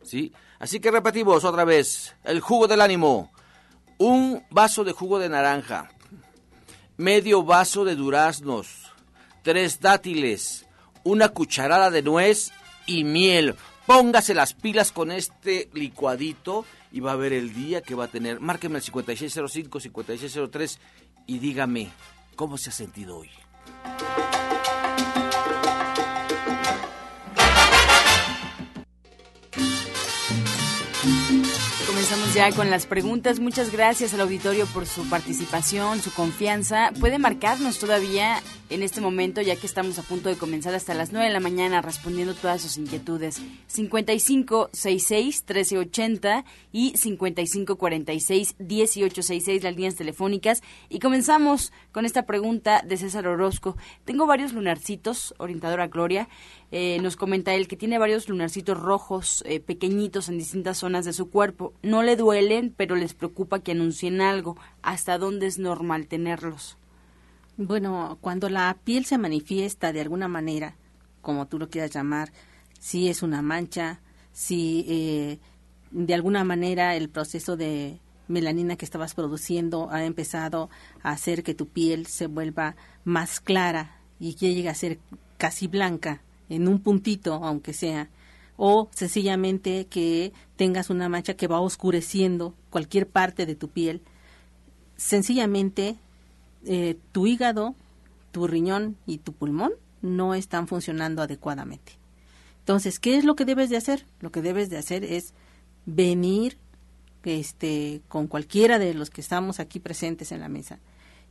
¿Sí? Así que repetimos otra vez, el jugo del ánimo, un vaso de jugo de naranja, medio vaso de duraznos, tres dátiles, una cucharada de nuez y miel. Póngase las pilas con este licuadito y va a ver el día que va a tener. Márqueme el 5605, 5603 y dígame cómo se ha sentido hoy. Comenzamos ya con las preguntas. Muchas gracias al auditorio por su participación, su confianza. Puede marcarnos todavía en este momento, ya que estamos a punto de comenzar hasta las 9 de la mañana respondiendo todas sus inquietudes. 5566-1380 y 5546-1866, las líneas telefónicas. Y comenzamos con esta pregunta de César Orozco. Tengo varios lunarcitos, orientadora Gloria. Eh, nos comenta él que tiene varios lunarcitos rojos eh, pequeñitos en distintas zonas de su cuerpo. No le duelen, pero les preocupa que anuncien algo. ¿Hasta dónde es normal tenerlos? Bueno, cuando la piel se manifiesta de alguna manera, como tú lo quieras llamar, si es una mancha, si eh, de alguna manera el proceso de melanina que estabas produciendo ha empezado a hacer que tu piel se vuelva más clara y que llegue a ser casi blanca en un puntito, aunque sea, o sencillamente que tengas una mancha que va oscureciendo cualquier parte de tu piel, sencillamente eh, tu hígado, tu riñón y tu pulmón no están funcionando adecuadamente. Entonces, ¿qué es lo que debes de hacer? Lo que debes de hacer es venir este, con cualquiera de los que estamos aquí presentes en la mesa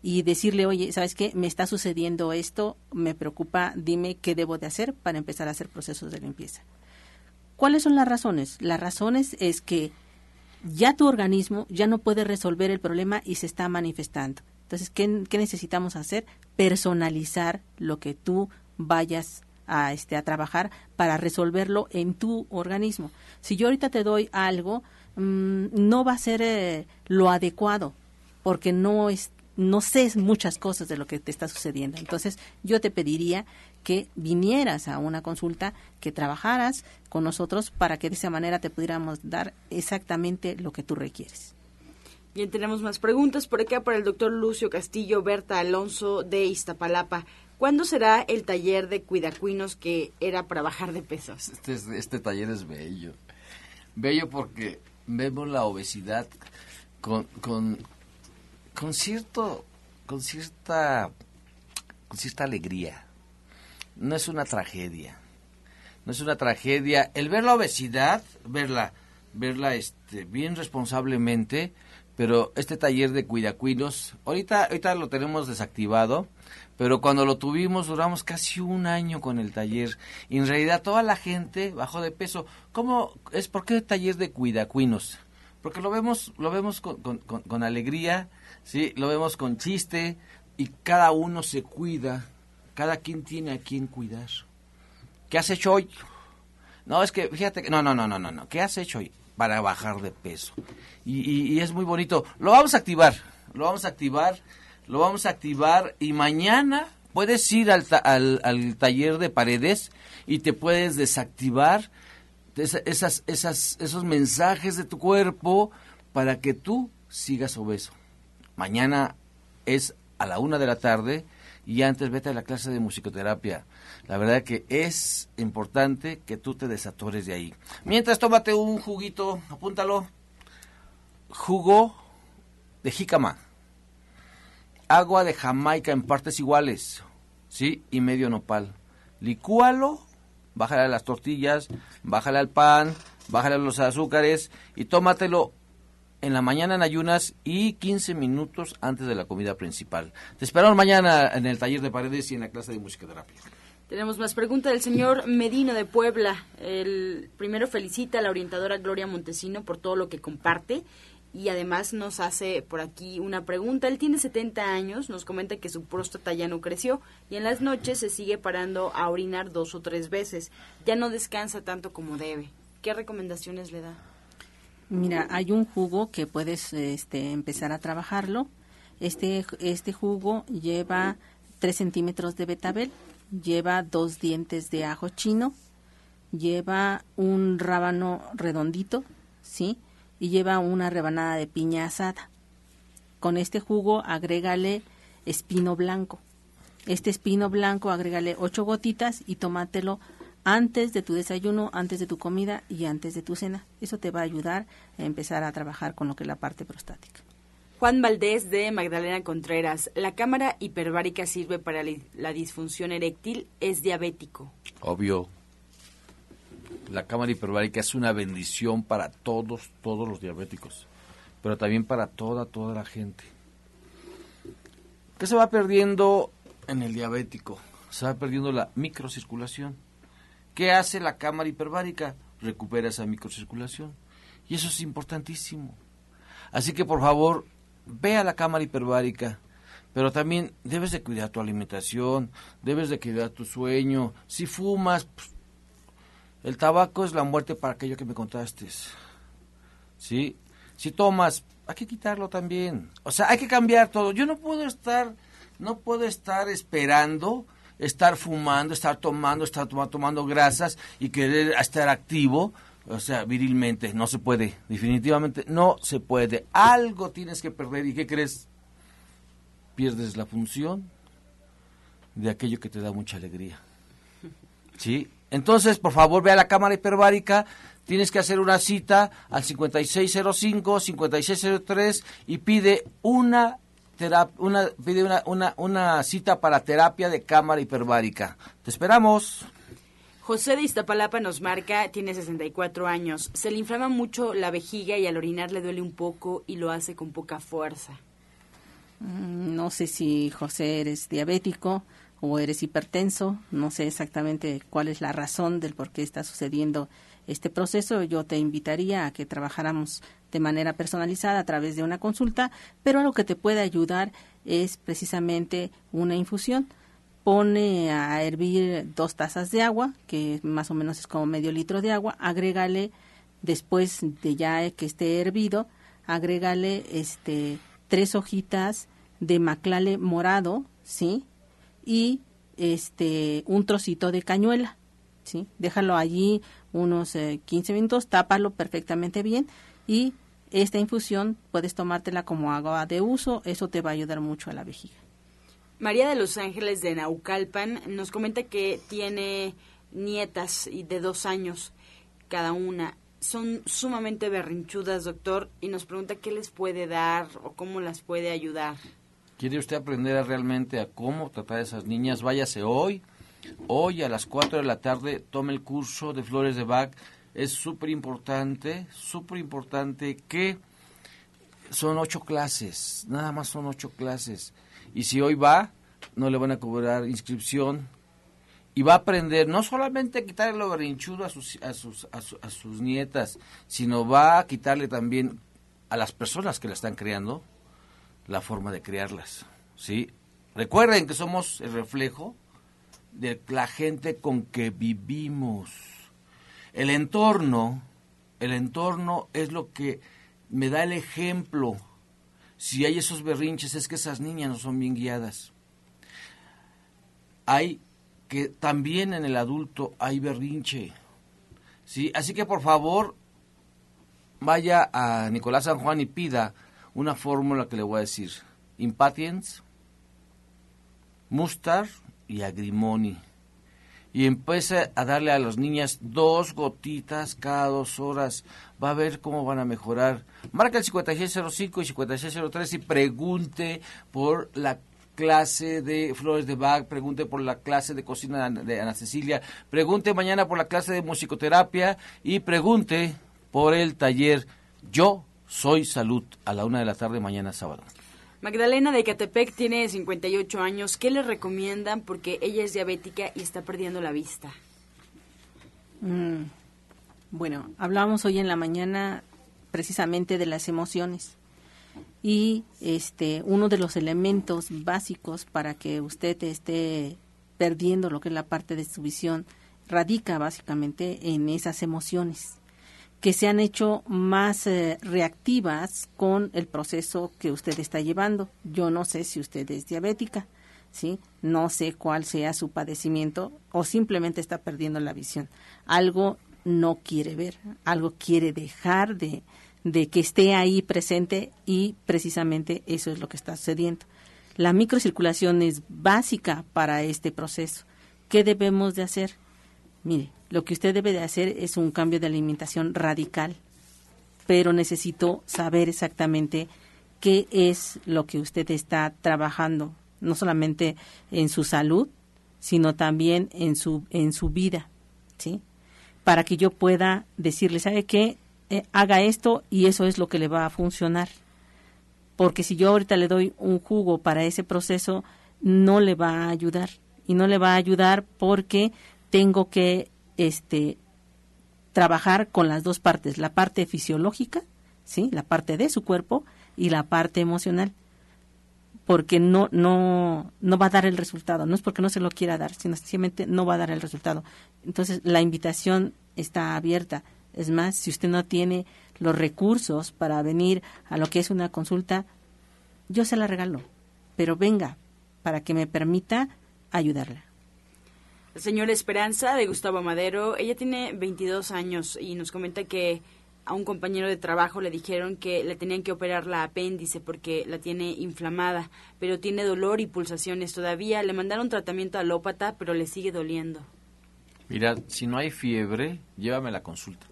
y decirle, oye, ¿sabes qué? Me está sucediendo esto, me preocupa, dime qué debo de hacer para empezar a hacer procesos de limpieza. ¿Cuáles son las razones? Las razones es que ya tu organismo ya no puede resolver el problema y se está manifestando. Entonces, ¿qué, necesitamos hacer? Personalizar lo que tú vayas a, este, a trabajar para resolverlo en tu organismo. Si yo ahorita te doy algo, mm, no va a ser eh, lo adecuado, porque no, es, no sé muchas cosas de lo que te está sucediendo. Entonces, yo te pediría que vinieras a una consulta, que trabajaras con nosotros para que de esa manera te pudiéramos dar exactamente lo que tú requieres. Bien, tenemos más preguntas por acá para el doctor Lucio Castillo Berta Alonso de Iztapalapa. ¿Cuándo será el taller de cuidacuinos que era para bajar de pesos? Este, este taller es bello. Bello porque vemos la obesidad con, con, con cierto, con cierta, con cierta alegría. No es una tragedia. No es una tragedia. El ver la obesidad, verla, verla este, bien responsablemente, pero este taller de cuidacuinos, ahorita, ahorita lo tenemos desactivado, pero cuando lo tuvimos duramos casi un año con el taller. Y en realidad toda la gente bajó de peso. ¿Cómo es? ¿Por qué taller de cuidacuinos? Porque lo vemos, lo vemos con, alegría, sí, lo vemos con chiste y cada uno se cuida, cada quien tiene a quien cuidar. ¿Qué has hecho hoy? No, es que fíjate no, no, no, no, no, no. ¿Qué has hecho hoy? Para bajar de peso. Y, es muy bonito. Lo vamos a activar, lo vamos a activar, lo vamos a activar y mañana puedes ir al, al, taller de paredes y te puedes desactivar esas, esos mensajes de tu cuerpo para que tú sigas obeso. Mañana es a la una de la tarde y antes vete a la clase de musicoterapia. La verdad que es importante que tú te desatores de ahí. Mientras tómate un juguito, apúntalo. Jugo de jícama. Agua de Jamaica en partes iguales, ¿sí? Y medio nopal. Licúalo, bájale a las tortillas, bájale al pan, bájale a los azúcares y tómatelo en la mañana en ayunas y 15 minutos antes de la comida principal. Te esperamos mañana en el taller de paredes y en la clase de música terapia. Tenemos más preguntas del señor Medino de Puebla. El primero felicita a la orientadora Gloria Montesino por todo lo que comparte y además nos hace por aquí una pregunta. Él tiene 70 años, nos comenta que su próstata ya no creció y en las noches se sigue parando a orinar dos o tres veces. Ya no descansa tanto como debe. ¿Qué recomendaciones le da? Mira, hay un jugo que puedes este, empezar a trabajarlo. Este, este jugo lleva 3 centímetros de betabel, lleva dos dientes de ajo chino, lleva un rábano redondito, ¿sí? Y lleva una rebanada de piña asada. Con este jugo agrégale espino blanco. Este espino blanco agrégale ocho gotitas y tómatelo antes de tu desayuno, antes de tu comida y antes de tu cena. Eso te va a ayudar a empezar a trabajar con lo que es la parte prostática. Juan Valdés de Magdalena Contreras. La cámara hiperbárica sirve para la disfunción eréctil. Es diabético. Obvio. La cámara hiperbárica es una bendición para todos, todos los diabéticos, pero también para toda, toda la gente. ¿Qué se va perdiendo en el diabético? Se va perdiendo la microcirculación. ¿Qué hace la cámara hiperbárica? Recupera esa microcirculación. Y eso es importantísimo. Así que por favor, ve a la cámara hiperbárica, pero también debes de cuidar tu alimentación, debes de cuidar tu sueño. Si fumas, pues, el tabaco es la muerte para aquello que me contaste. ¿Sí? Si tomas, hay que quitarlo también. O sea, hay que cambiar todo. Yo no puedo estar, no puedo estar esperando, estar fumando, estar tomando, estar tomando grasas y querer estar activo o sea, virilmente, no se puede, definitivamente no se puede. Algo tienes que perder y ¿qué crees? Pierdes la función de aquello que te da mucha alegría. ¿Sí? Entonces, por favor, ve a la cámara hiperbárica, tienes que hacer una cita al 5605, 5603 y pide una una, pide una, una, una cita para terapia de cámara hiperbárica. Te esperamos. José de Iztapalapa nos marca, tiene 64 años. Se le inflama mucho la vejiga y al orinar le duele un poco y lo hace con poca fuerza. Mm, no sé si José eres diabético o eres hipertenso. No sé exactamente cuál es la razón del por qué está sucediendo este proceso. Yo te invitaría a que trabajáramos de manera personalizada a través de una consulta, pero lo que te puede ayudar es precisamente una infusión pone a hervir dos tazas de agua, que más o menos es como medio litro de agua, agrégale después de ya que esté hervido, agrégale este tres hojitas de maclale morado, ¿sí? Y este un trocito de cañuela, ¿sí? Déjalo allí unos 15 eh, minutos, tápalo perfectamente bien y esta infusión puedes tomártela como agua de uso, eso te va a ayudar mucho a la vejiga. María de Los Ángeles de Naucalpan nos comenta que tiene nietas y de dos años cada una. Son sumamente berrinchudas, doctor, y nos pregunta qué les puede dar o cómo las puede ayudar. ¿Quiere usted aprender realmente a cómo tratar a esas niñas? Váyase hoy. Hoy a las 4 de la tarde tome el curso de Flores de Bach. Es súper importante, súper importante que son ocho clases, nada más son ocho clases y si hoy va, no le van a cobrar inscripción y va a aprender no solamente a quitarle lo berrinchudo a sus, a sus, a, sus nietas, sino va a quitarle también a las personas que la están creando la forma de criarlas. ¿sí? Recuerden que somos el reflejo de la gente con que vivimos. El entorno, el entorno es lo que me da el ejemplo si hay esos berrinches es que esas niñas no son bien guiadas. Hay que también en el adulto hay berrinche. ¿sí? Así que por favor vaya a Nicolás San Juan y pida una fórmula que le voy a decir. Impatience, Mustar y Agrimoni y empiece a darle a las niñas dos gotitas cada dos horas. Va a ver cómo van a mejorar. Marca el 5605 y 5603 y pregunte por la clase de flores de Bach, pregunte por la clase de cocina de Ana Cecilia, pregunte mañana por la clase de musicoterapia y pregunte por el taller Yo Soy Salud a la una de la tarde mañana sábado. Magdalena de Catepec tiene 58 años. ¿Qué le recomiendan? Porque ella es diabética y está perdiendo la vista. Mm, bueno, hablamos hoy en la mañana precisamente de las emociones. Y este uno de los elementos básicos para que usted esté perdiendo lo que es la parte de su visión radica básicamente en esas emociones. que se han hecho más eh, reactivas con el proceso que usted está llevando. Yo no sé si usted es diabética, ¿sí? No sé cuál sea su padecimiento o simplemente está perdiendo la visión. Algo no quiere ver, algo quiere dejar de, de que esté ahí presente y precisamente eso es lo que está sucediendo. La microcirculación es básica para este proceso. ¿Qué debemos de hacer? Mire, lo que usted debe de hacer es un cambio de alimentación radical, pero necesito saber exactamente qué es lo que usted está trabajando, no solamente en su salud, sino también en su en su vida, ¿sí? Para que yo pueda decirle, ¿sabe qué? Eh, haga esto y eso es lo que le va a funcionar. Porque si yo ahorita le doy un jugo para ese proceso, no le va a ayudar. Y no le va a ayudar porque tengo que este, trabajar con las dos partes, la parte fisiológica, ¿sí? la parte de su cuerpo y la parte emocional, porque no, no, no va a dar el resultado, no es porque no se lo quiera dar, sino sencillamente no va a dar el resultado. Entonces, la invitación está abierta. Es más, si usted no tiene los recursos para venir a lo que es una consulta, yo se la regalo, pero venga para que me permita ayudarla. La señora Esperanza de Gustavo Madero, ella tiene 22 años y nos comenta que a un compañero de trabajo le dijeron que le tenían que operar la apéndice porque la tiene inflamada, pero tiene dolor y pulsaciones todavía. Le mandaron tratamiento alópata, pero le sigue doliendo. Mira, si no hay fiebre, llévame la consulta.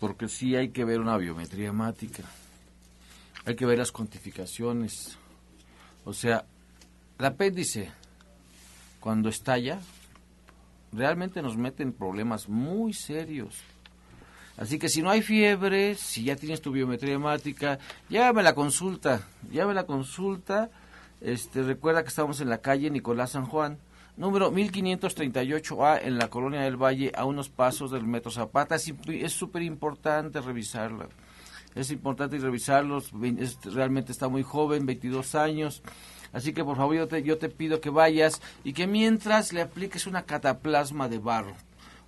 Porque sí hay que ver una biometría hemática. Hay que ver las cuantificaciones. O sea, el apéndice cuando estalla, realmente nos mete en problemas muy serios. Así que si no hay fiebre, si ya tienes tu biometría hemática, llévame la consulta, llévame la consulta. Este, recuerda que estamos en la calle Nicolás San Juan, número 1538A en la Colonia del Valle, a unos pasos del Metro Zapata. Es súper importante revisarla. Es importante revisarlos. realmente está muy joven, 22 años. Así que por favor yo te, yo te pido que vayas y que mientras le apliques una cataplasma de barro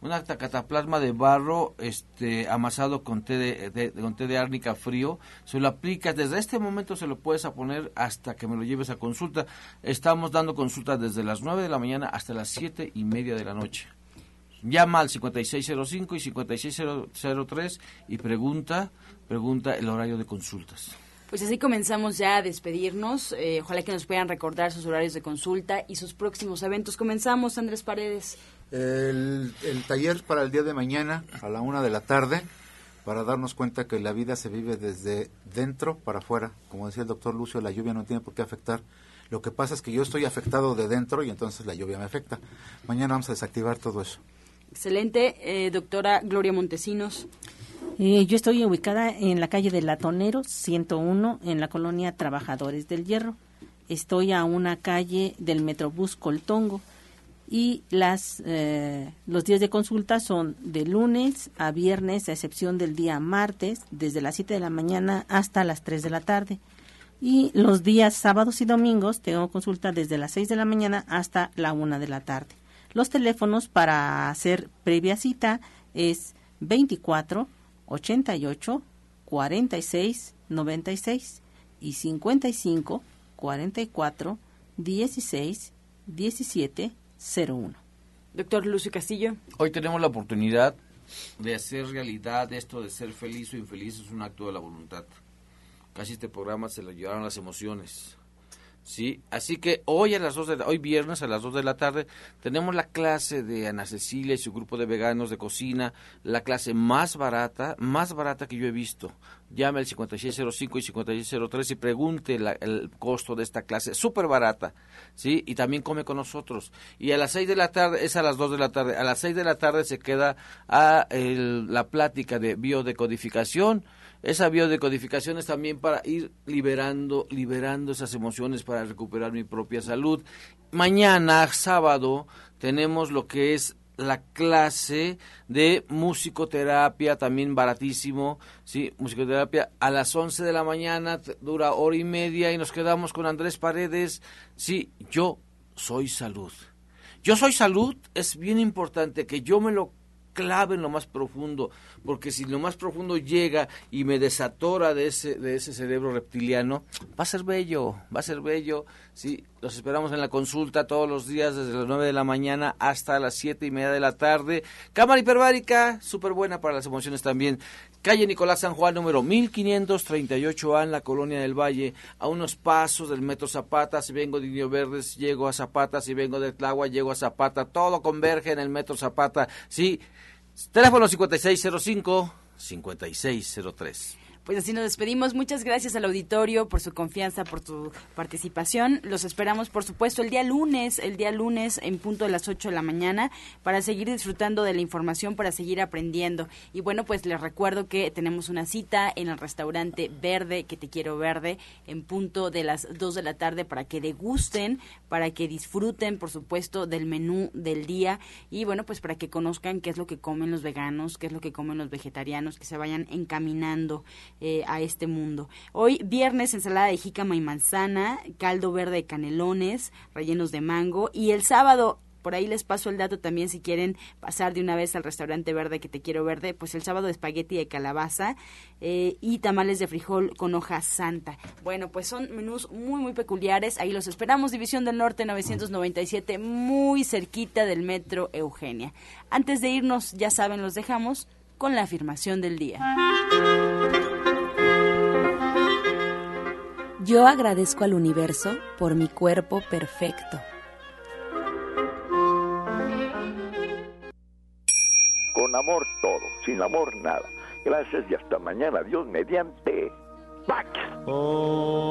una cataplasma de barro este amasado con té de, con té de árnica frío, se lo aplicas, desde este momento se lo puedes a poner hasta que me lo lleves a consulta. Estamos dando consulta desde las 9 de la mañana hasta las siete y media de la noche. Llama al 5605 y 5603 y pregunta, pregunta el horario de consultas. Pues así comenzamos ya a despedirnos. Eh, ojalá que nos puedan recordar sus horarios de consulta y sus próximos eventos. Comenzamos, Andrés Paredes. El, taller para el día de mañana a la una de la tarde para darnos cuenta que la vida se vive desde dentro para afuera. Como decía el doctor Lucio, la lluvia no tiene por qué afectar. Lo que pasa es que yo estoy afectado de dentro y entonces la lluvia me afecta. Mañana vamos a desactivar todo eso. Excelente, eh, doctora Gloria Montesinos. Eh, yo estoy ubicada en la calle de Latonero, 101, en la colonia Trabajadores del Hierro. Estoy a una calle del Metrobús Coltongo y las eh, los días de consulta son de lunes a viernes, a excepción del día martes, desde las 7 de la mañana hasta las 3 de la tarde. Y los días sábados y domingos tengo consulta desde las 6 de la mañana hasta la 1 de la tarde. Los teléfonos para hacer previa cita es 24 88 46 96 y 55 44 16 17 01. Doctor Lucio Castillo. Hoy tenemos la oportunidad de hacer realidad esto de ser feliz o infeliz es un acto de la voluntad. Casi este programa se lo llevaron las emociones. Sí, así que hoy a las dos de hoy viernes a las 2 de la tarde tenemos la clase de Ana Cecilia y su grupo de veganos de cocina, la clase más barata, más barata que yo he visto. Llame al 5605 y 5603 y pregunte el costo de esta clase, súper barata, ¿sí? Y también come con nosotros. Y a las 6 de la tarde, es a las 2 de la tarde, a las 6 de la tarde se queda a la plática de biodecodificación esa biodecodificación es también para ir liberando, liberando esas emociones para recuperar mi propia salud. Mañana, sábado, tenemos lo que es la clase de musicoterapia, también baratísimo, ¿sí? Musicoterapia a las 11 de la mañana, dura hora y media y nos quedamos con Andrés Paredes. Sí, yo soy salud. Yo soy salud, es bien importante que yo me lo clave en lo más profundo, porque si lo más profundo llega y me desatora de ese, de ese cerebro reptiliano, va a ser bello, va a ser bello. Sí, los esperamos en la consulta todos los días desde las 9 de la mañana hasta las siete y media de la tarde. Cámara hiperbárica, súper buena para las emociones también. Calle Nicolás San Juan, número 1538A en la Colonia del Valle, a unos pasos del Metro Zapata. Si vengo de Indio Verdes, llego a Zapata. Si vengo de Tlagua, llego a Zapata. Todo converge en el Metro Zapata. Sí, teléfono 5605-5603. Pues así nos despedimos. Muchas gracias al auditorio por su confianza, por su participación. Los esperamos, por supuesto, el día lunes, el día lunes en punto de las 8 de la mañana para seguir disfrutando de la información, para seguir aprendiendo. Y bueno, pues les recuerdo que tenemos una cita en el restaurante Verde, que te quiero verde, en punto de las 2 de la tarde para que degusten, para que disfruten, por supuesto, del menú del día y bueno, pues para que conozcan qué es lo que comen los veganos, qué es lo que comen los vegetarianos, que se vayan encaminando eh, a este mundo. Hoy viernes ensalada de jícama y manzana, caldo verde de canelones, rellenos de mango y el sábado por ahí les paso el dato también si quieren pasar de una vez al restaurante verde que te quiero verde, pues el sábado espagueti de calabaza eh, y tamales de frijol con hoja santa. Bueno, pues son menús muy, muy peculiares. Ahí los esperamos, División del Norte 997, muy cerquita del metro Eugenia. Antes de irnos, ya saben, los dejamos con la afirmación del día. Yo agradezco al universo por mi cuerpo perfecto. Con amor todo, sin amor nada. Gracias y hasta mañana. Dios mediante. ¡Pax! Oh.